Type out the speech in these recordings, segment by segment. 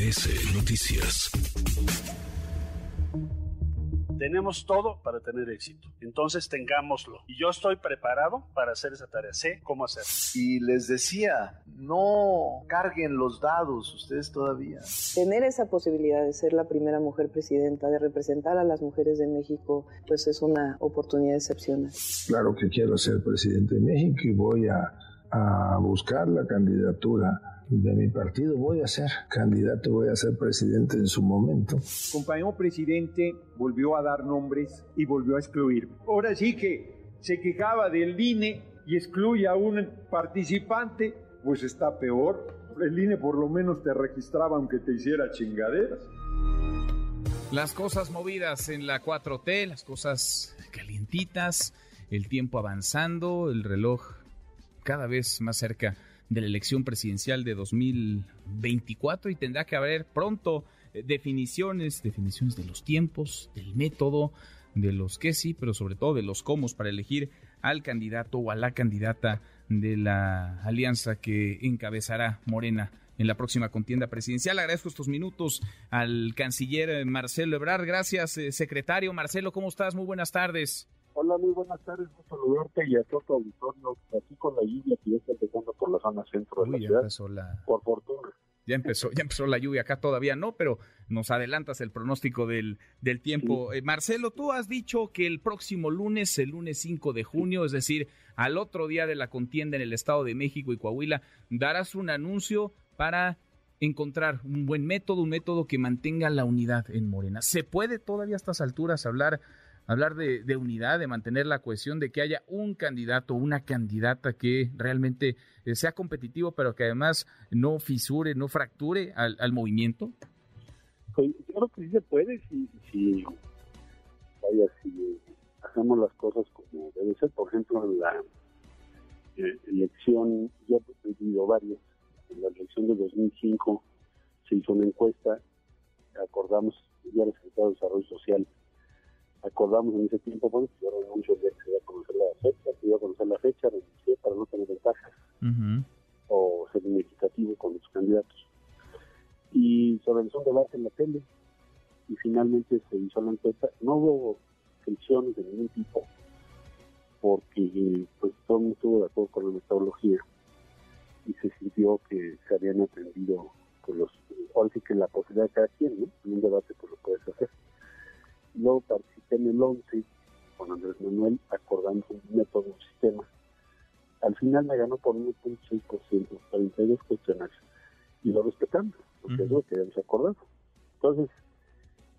MBS Noticias. Tenemos todo para tener éxito. Entonces tengámoslo. Y yo estoy preparado para hacer esa tarea. Sé cómo hacerlo. Y les decía, no carguen los dados ustedes todavía. Tener esa posibilidad de ser la primera mujer presidenta, de representar a las mujeres de México, pues es una oportunidad excepcional. Claro que quiero ser presidente de México y voy a, a buscar la candidatura de mi partido. Voy a ser candidato, voy a ser presidente en su momento. Compañero presidente volvió a dar nombres y volvió a excluir. Ahora sí que se quejaba del INE y excluye a un participante, pues está peor. El INE por lo menos te registraba aunque te hiciera chingaderas. Las cosas movidas en la 4T, las cosas calientitas, el tiempo avanzando, el reloj cada vez más cerca de la elección presidencial de 2024 y tendrá que haber pronto eh, definiciones, definiciones de los tiempos, del método, de los qué sí, pero sobre todo de los cómo para elegir al candidato o a la candidata de la alianza que encabezará Morena en la próxima contienda presidencial. Agradezco estos minutos al canciller Marcelo Ebrard. Gracias, eh, secretario. Marcelo, ¿cómo estás? Muy buenas tardes. Hola, muy buenas tardes. Un saludarte y a todo tu auditorio. Aquí con la lluvia que ya está empezando por la zona centro de la ciudad. Empezó la... Por fortuna. Ya empezó, ya empezó la lluvia acá todavía no, pero nos adelantas el pronóstico del, del tiempo. Eh, Marcelo, tú has dicho que el próximo lunes, el lunes 5 de junio, es decir, al otro día de la contienda en el Estado de México y Coahuila, darás un anuncio para encontrar un buen método, un método que mantenga la unidad en Morena. ¿Se puede todavía a estas alturas hablar hablar de, unidad, de mantener la cohesión, de que haya un candidato, una candidata que realmente eh, sea competitivo, pero que además no fisure, no fracture al, movimiento? Pues, yo creo que sí se puede, si, vaya, si hacemos las cosas como debe ser. Por ejemplo, en la eh, elección, ya he vivido varios, en la elección de 2005 se hizo una encuesta, acordamos, ya el secretario de Desarrollo Social acordamos en ese tiempo, bueno, yo renuncio el día que se iba a conocer la fecha, se iba a conocer la fecha, renuncié para no tener ventajas o ser significativo con los candidatos. Y se organizó un debate en la tele y finalmente se hizo la encuesta. No hubo tensiones de ningún tipo porque pues todo el mundo estuvo de acuerdo con la metodología y se sintió que se habían atendido por los, ahora sí que la posibilidad de cada quien, ¿no? En un debate pues lo puedes hacer. Luego participé en el 11 con Andrés Manuel acordando un método, un sistema. Al final me ganó por 1.6%, 42 cuestionarios. Y lo respetamos, porque es lo que habíamos acordado. Entonces,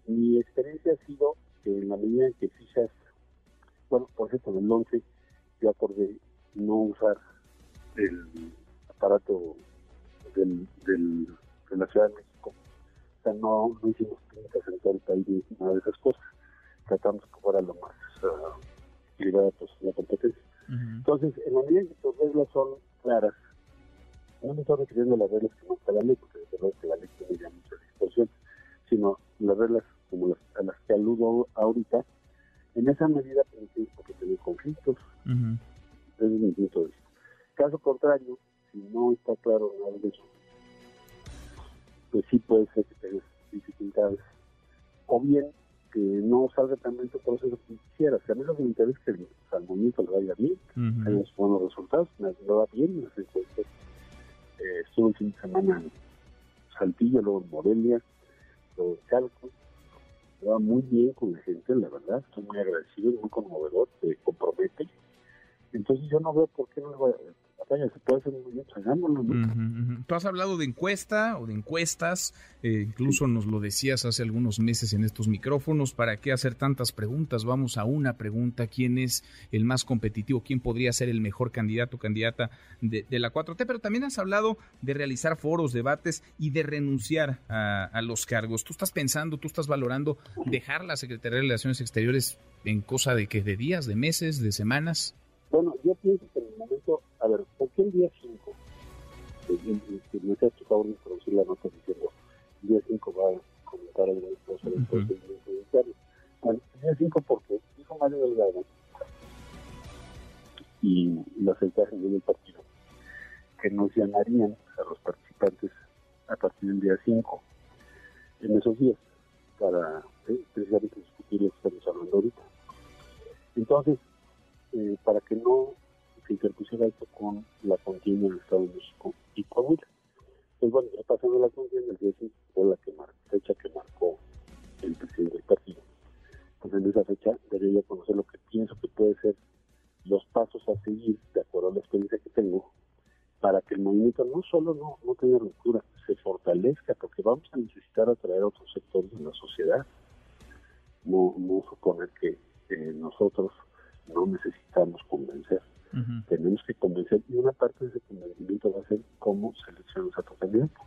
mi experiencia ha sido que en la medida en que fijas, bueno, por ejemplo, en el 11 yo acordé no usar el aparato del, del, de la Ciudad de México no, no hicimos clínicas en todo el país ni nada de esas cosas. Tratamos que fuera lo más uh, equilibrada pues, la competencia. Entonces, en la medida en que tus reglas son claras, no me estoy refiriendo a las reglas que está la ley, porque desde luego que la ley tiene ya muchas disposiciones, sino las reglas como las, a las que aludo ahorita, en esa medida porque tener conflictos, desde mi punto de vista. Caso contrario, si no está claro nada de eso, pues sí puede ser que tengas dificultades. O bien que no salga también tu proceso que quisieras. a mí lo que me interesa es que al movimiento le vaya bien, uh buenos resultados, me va bien, las encuestas. Eh, estuve el fin de semana en Saltillo, luego en Morelia, luego en Calco. Me va muy bien con la gente, la verdad. Estoy muy agradecido, muy conmovedor, te compromete. Entonces yo no veo por qué no le voy a se puede hacer muy bien, pues Tú has hablado de encuesta o de encuestas, eh, incluso nos lo decías hace algunos meses en estos micrófonos, ¿para qué hacer tantas preguntas? Vamos a una pregunta, ¿quién es el más competitivo? ¿Quién podría ser el mejor candidato o candidata de, la 4T? Pero también has hablado de realizar foros, debates y de renunciar a, a los cargos. ¿Tú estás pensando, tú estás valorando dejar la Secretaría de Relaciones Exteriores en cosa de que de días, de meses, de semanas? Bueno, yo pienso que en el momento, a ver, ¿por qué el día 5? Que me hace tu favor de la nota diciendo, el día 5 va a comentar el ministro sobre el procedimiento judicial. Bueno, el día 5 porque dijo Mario Delgado y los secretarios del partido que nos llamarían Fecha debería conocer lo que pienso que puede ser los pasos a seguir, de acuerdo a la experiencia que tengo, para que el movimiento no solo no, no tenga ruptura, se fortalezca, porque vamos a necesitar atraer a otros sectores de la sociedad. No, no suponer que nosotros no necesitamos convencer. Tenemos que convencer y una parte de ese convencimiento va a ser cómo seleccionamos a tu candidato.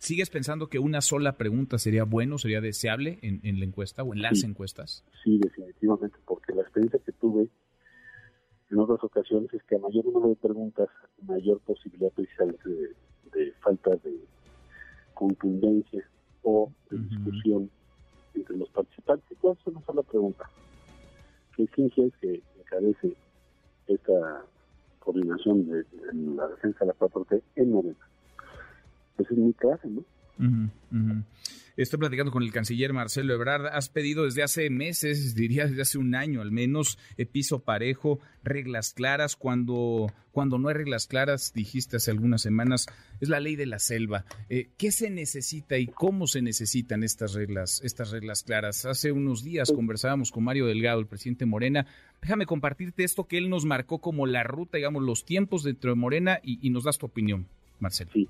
¿Sigues pensando que una sola pregunta sería bueno, sería deseable en, la encuesta o en las encuestas? Sí, definitivamente, porque la experiencia que tuve en otras ocasiones es que a mayor número de preguntas, mayor posibilidad precisamente de, falta de contundencia o de discusión entre los participantes. ¿Cuál es una sola pregunta? ¿Qué es que encarece esta coordinación de, la defensa de la 4T en Morena? Pues es muy claro, ¿no? Estoy platicando con el canciller Marcelo Ebrard. Has pedido desde hace meses, diría desde hace un año al menos, eh, piso parejo, reglas claras. Cuando, cuando no hay reglas claras, dijiste hace algunas semanas, es la ley de la selva. Eh, ¿Qué se necesita y cómo se necesitan estas reglas, estas reglas claras? Hace unos días conversábamos con Mario Delgado, el presidente Morena. Déjame compartirte esto que él nos marcó como la ruta, digamos, los tiempos dentro de Morena y, y nos das tu opinión, Marcelo. Sí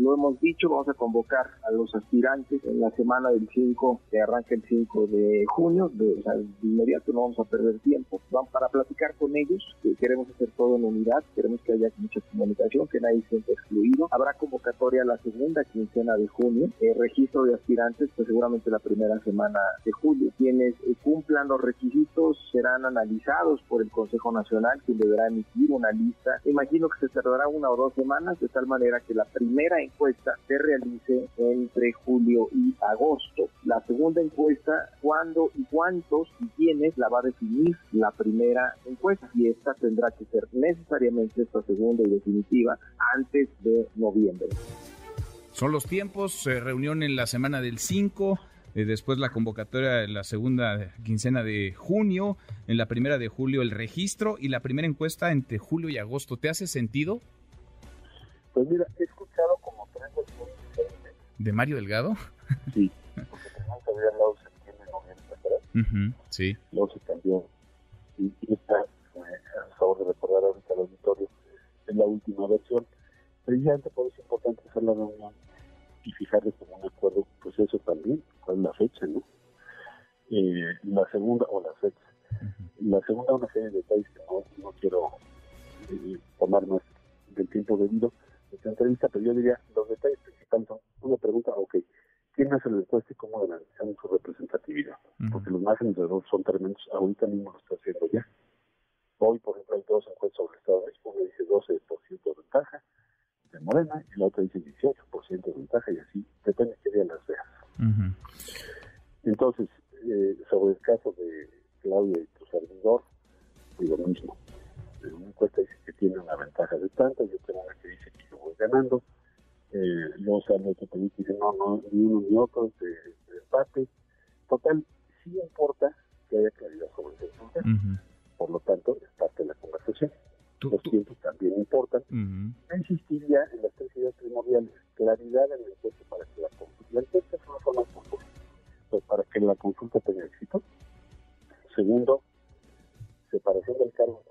lo hemos dicho, vamos a convocar a los aspirantes en la semana del 5, que arranca el 5 de junio, de, inmediato no vamos a perder tiempo, vamos para platicar con ellos, que queremos hacer todo en unidad, queremos que haya mucha comunicación, que nadie se sienta excluido. Habrá convocatoria la segunda quincena de junio, registro de aspirantes, pues seguramente la primera semana de julio. Quienes eh, cumplan los requisitos serán analizados por el Consejo Nacional, quien deberá emitir una lista. Imagino que se tardará una o dos semanas, de tal manera que la primera encuesta se realice entre julio y agosto. La segunda encuesta, cuándo y cuántos y quiénes la va a definir la primera encuesta. Y esta tendrá que ser necesariamente esta segunda y definitiva antes de noviembre. Son los tiempos, reunión en la semana del 5, eh, después la convocatoria en la segunda quincena de junio, en la primera de julio el registro y la primera encuesta entre julio y agosto. ¿Te hace sentido? Pues mira, he ¿De Mario Delgado? Sí, porque teníamos que había luego septiembre, noviembre, ¿verdad? sí. Luego se cambió. Y, está, eh, a favor de recordar ahorita al auditorio, es la última versión. Precisamente por eso es importante hacer la reunión y fijarle como un acuerdo, pues eso también, cuál es la fecha, ¿no? Eh, la segunda, o la fecha. La segunda, una serie de detalles que no, no quiero eh, tomar más del tiempo debido esta entrevista, pero yo diría, los los de son tremendos, ahorita mismo lo está haciendo ya. Hoy, por ejemplo, hay dos encuestas sobre el Estado de México, una dice 12% de ventaja de Morena y la otra dice 18% de ventaja y así, depende qué día las veas. Entonces, eh, sobre el caso de Claudia y tu servidor, digo lo mismo. Una encuesta dice que tiene una ventaja de tanta, yo tengo una que dice que ganando. Eh, luego se habla que dicen, no, no, ni uno ni otro, de, de empate. Total, sí importa que haya claridad sobre ese punto. Por lo tanto, es parte de la conversación. Los tiempos también importan. Yo insistiría en las tres ideas primordiales. Claridad en el encuesta para que la consulta. La encuesta es una forma consulta. Pues para que la consulta tenga éxito. Segundo, separación del cargo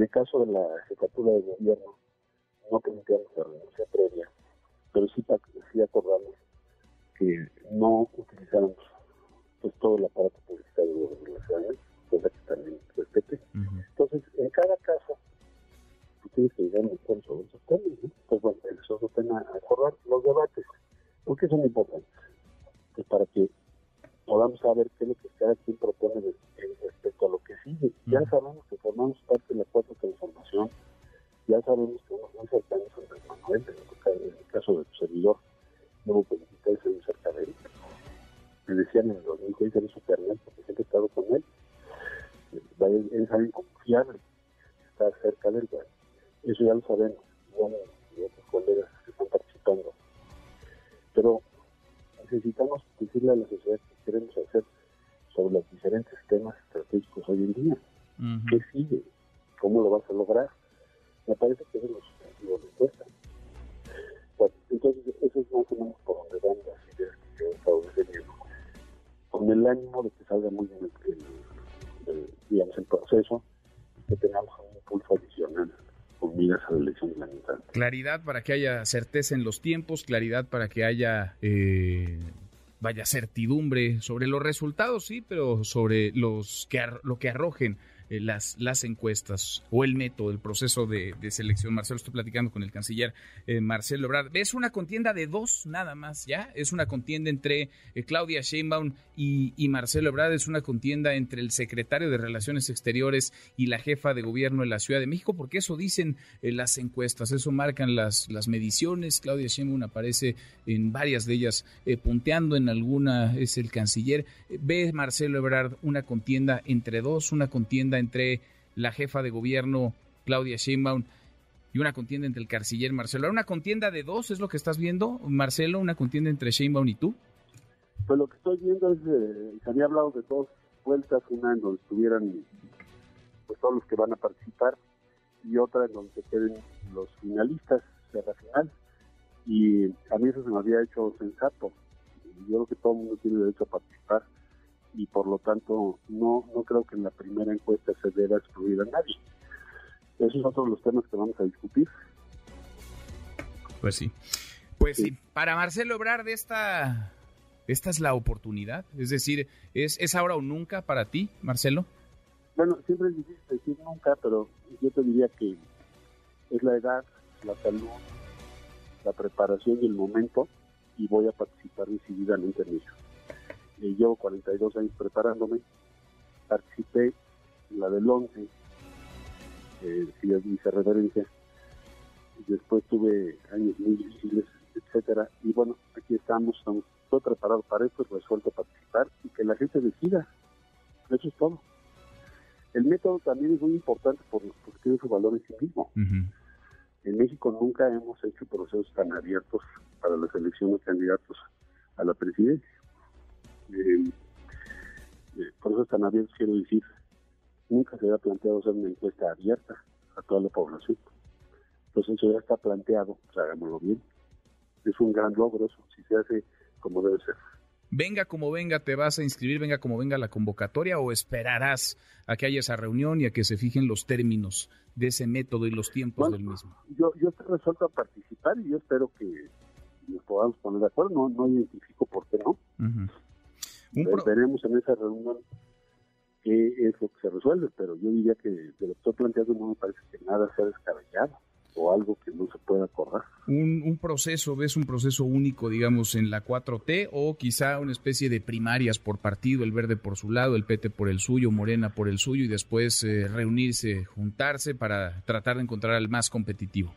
en el caso de la jefatura de gobierno, no planteamos la renuncia previa, pero sí, sí acordamos que no utilizáramos pues todo el aparato publicitario de las ciudades, cosa que también respete. Entonces, en cada caso, tú tienes que llegar a un acuerdo sobre esos temas, ¿no? Pues bueno, eso es otro tema acordar, los debates, porque son importantes. pues para que podamos saber qué es lo que cada quien propone respecto a lo que sigue. Ya sabemos que formamos parte de la cuarta transformación, ya sabemos que somos muy cercanos a Andrés Manuel, en el caso de tu servidor, llevo 23 años cerca de él. Me decían en el 2006 eres su carnal porque siempre he estado con él. Es alguien confiable, está cerca de él. Eso ya lo sabemos, y otros colegas que están participando. Pero necesitamos decirle a la sociedad que queremos hacer sobre los diferentes temas estratégicos hoy en día. ¿Qué sigue? ¿Cómo lo vas a lograr? Me parece que eso es lo que cuesta. Bueno, entonces, eso es más o menos por donde van las ideas que yo he estado defendiendo. Con el ánimo de que salga muy bien el, digamos, el proceso y que tengamos un impulso adicional Claridad para que haya certeza en los tiempos, claridad para que haya eh, vaya certidumbre sobre los resultados, sí, pero sobre los que lo que arrojen eh, las, las encuestas o el método, el proceso de, selección. Marcelo, estoy platicando con el canciller eh, Marcelo Ebrard. Es una contienda de dos nada más, ¿ya? Es una contienda entre eh, Claudia Sheinbaum y, Marcelo Ebrard. Es una contienda entre el secretario de Relaciones Exteriores y la jefa de gobierno de la Ciudad de México, porque eso dicen las encuestas, eso marcan las, las mediciones. Claudia Sheinbaum aparece en varias de ellas punteando, en alguna es el canciller. Ve Marcelo Ebrard una contienda entre dos, una contienda entre la jefa de gobierno Claudia Sheinbaum y una contienda entre el canciller Marcelo. ¿Una contienda de dos es lo que estás viendo, Marcelo? ¿Una contienda entre Sheinbaum y tú? Pues lo que estoy viendo es, eh, se había hablado de dos vueltas, una en donde estuvieran pues, todos los que van a participar y otra en donde queden los finalistas de la final. Y a mí eso se me había hecho sensato. Yo creo que todo el mundo tiene derecho a participar y por lo tanto no, no creo que en la primera encuesta se deba excluir a nadie. Esos son todos los temas que vamos a discutir. Pues sí. Pues sí. Para Marcelo Ebrard, esta, esta es la oportunidad. Es decir, ¿es, ¿es ahora o nunca para ti, Marcelo? Bueno, siempre es difícil decir nunca, pero yo te diría que es la edad, la salud, la preparación y el momento, y voy a participar decididamente en ello llevo 42 años preparándome, participé en la del 11, eh, si hice referencia, después tuve años muy difíciles, etcétera, y bueno, aquí estamos, estamos todo preparado para esto, resuelto a participar y que la gente decida, eso es todo. El método también es muy importante por, porque tiene su valor en sí mismo. En México nunca hemos hecho procesos tan abiertos para la selección de candidatos a la presidencia. Eh, eh, por eso tan abierto quiero decir, nunca se había planteado hacer una encuesta abierta a toda la población. Entonces eso ya está planteado, pues hagámoslo bien. Es un gran logro eso, si se hace como debe ser. Venga como venga, te vas a inscribir, venga como venga la convocatoria o esperarás a que haya esa reunión y a que se fijen los términos de ese método y los tiempos del mismo. Yo, yo estoy resuelto a participar y yo espero que nos podamos poner de acuerdo. No, no identifico por qué no. Veremos en esa reunión qué es lo que se resuelve, pero yo diría que de lo que estoy planteando no me parece que nada sea descabellado o algo que no se pueda acordar. Un, un, proceso, ves un proceso único, digamos, en la 4T o quizá una especie de primarias por partido, el verde por su lado, el PT por el suyo, Morena por el suyo y después eh, reunirse, juntarse para tratar de encontrar al más competitivo.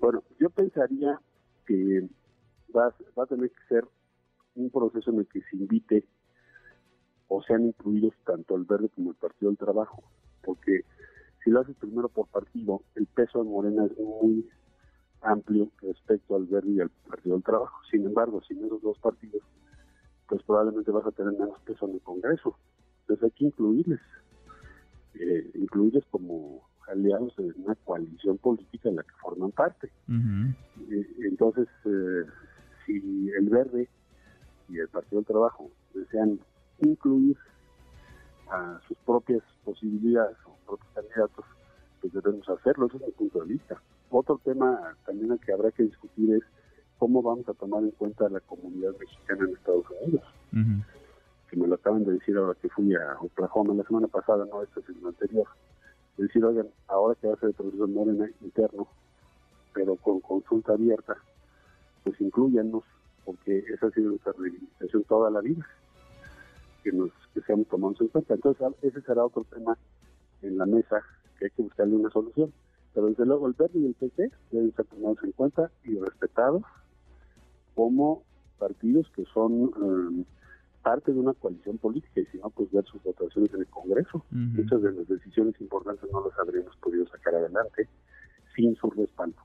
Bueno, yo pensaría que va, va a tener que ser un proceso en el que se invite o sean incluidos tanto el Verde como el Partido del Trabajo, porque si lo haces primero por partido, el peso de Morena es muy amplio respecto al Verde y al Partido del Trabajo. Sin embargo, sin esos dos partidos, pues probablemente vas a tener menos peso en el Congreso. Entonces hay que incluirles, eh, incluirles como aliados en una coalición política en la que forman parte. Eh, entonces, eh, si el Verde y el Partido del Trabajo desean incluir a sus propias posibilidades o propios candidatos, pues debemos hacerlo, ese es mi punto de vista. Otro tema también que habrá que discutir es cómo vamos a tomar en cuenta la comunidad mexicana en Estados Unidos. Que me lo acaban de decir ahora que fui a Oklahoma la semana pasada, no, este es el anterior. Es decir, oigan, ahora que va a ser el proceso Morena interno, pero con consulta abierta, pues incluyanos porque esa ha sido nuestra reivindicación toda la vida, que nos que seamos tomados en cuenta. Entonces, ese será otro tema en la mesa que hay que buscarle una solución. Pero desde luego el Verde y el PT deben ser tomados en cuenta y respetados como partidos que son eh, parte de una coalición política y si no, pues ver sus votaciones en el Congreso. Muchas de las decisiones importantes no las habríamos podido sacar adelante sin su respaldo.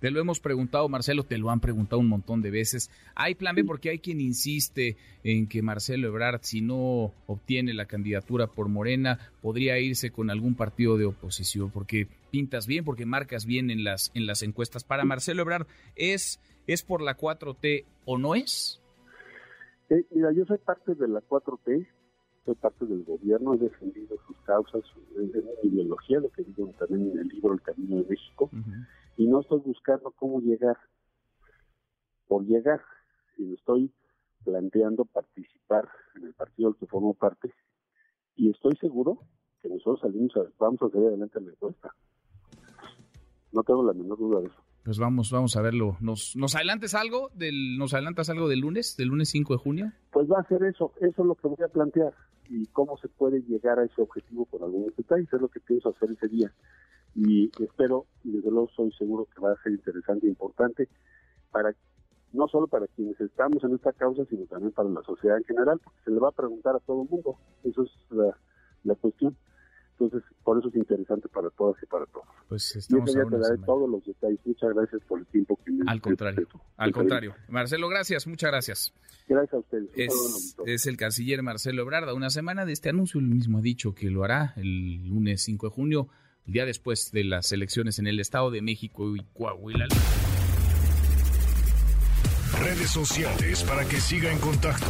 Te lo hemos preguntado, Marcelo, te lo han preguntado un montón de veces. ¿Hay plan B? Porque hay quien insiste en que Marcelo Ebrard, si no obtiene la candidatura por Morena, podría irse con algún partido de oposición, porque pintas bien, porque marcas bien en las, en las encuestas. Para Marcelo Ebrard, ¿es, ¿es por la 4T o no es? Eh, mira, yo soy parte de la 4T, soy parte del gobierno, he defendido sus causas, es mi ideología, lo que digo también en el libro El Camino de México y no estoy buscando cómo llegar por llegar, sino estoy planteando participar en el partido del que formo parte y estoy seguro que nosotros salimos vamos a salir adelante en la encuesta. No tengo la menor duda de eso. Pues vamos, vamos a verlo. ¿Nos, nos adelantes algo del, nos adelantas algo del lunes, del lunes 5 de junio? Pues va a ser eso, eso es lo que voy a plantear y cómo se puede llegar a ese objetivo con algunos detalles, es lo que pienso hacer ese día y espero y desde luego soy seguro que va a ser interesante e importante para no solo para quienes estamos en esta causa, sino también para la sociedad en general, porque se le va a preguntar a todo el mundo. Eso es la, cuestión. Entonces, por eso es interesante para todas y para todos. Pues estamos y te daré todos los detalles. Muchas gracias por el tiempo que me Al contrario, al contrario. Marcelo, gracias, muchas gracias. Gracias a ustedes. Es, es, el canciller Marcelo Ebrard. una semana de este anuncio, él mismo ha dicho que lo hará el lunes 5 de junio día después de las elecciones en el Estado de México y Coahuila. Redes sociales para que siga en contacto: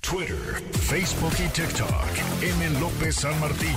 Twitter, Facebook y TikTok. M. López San Martín.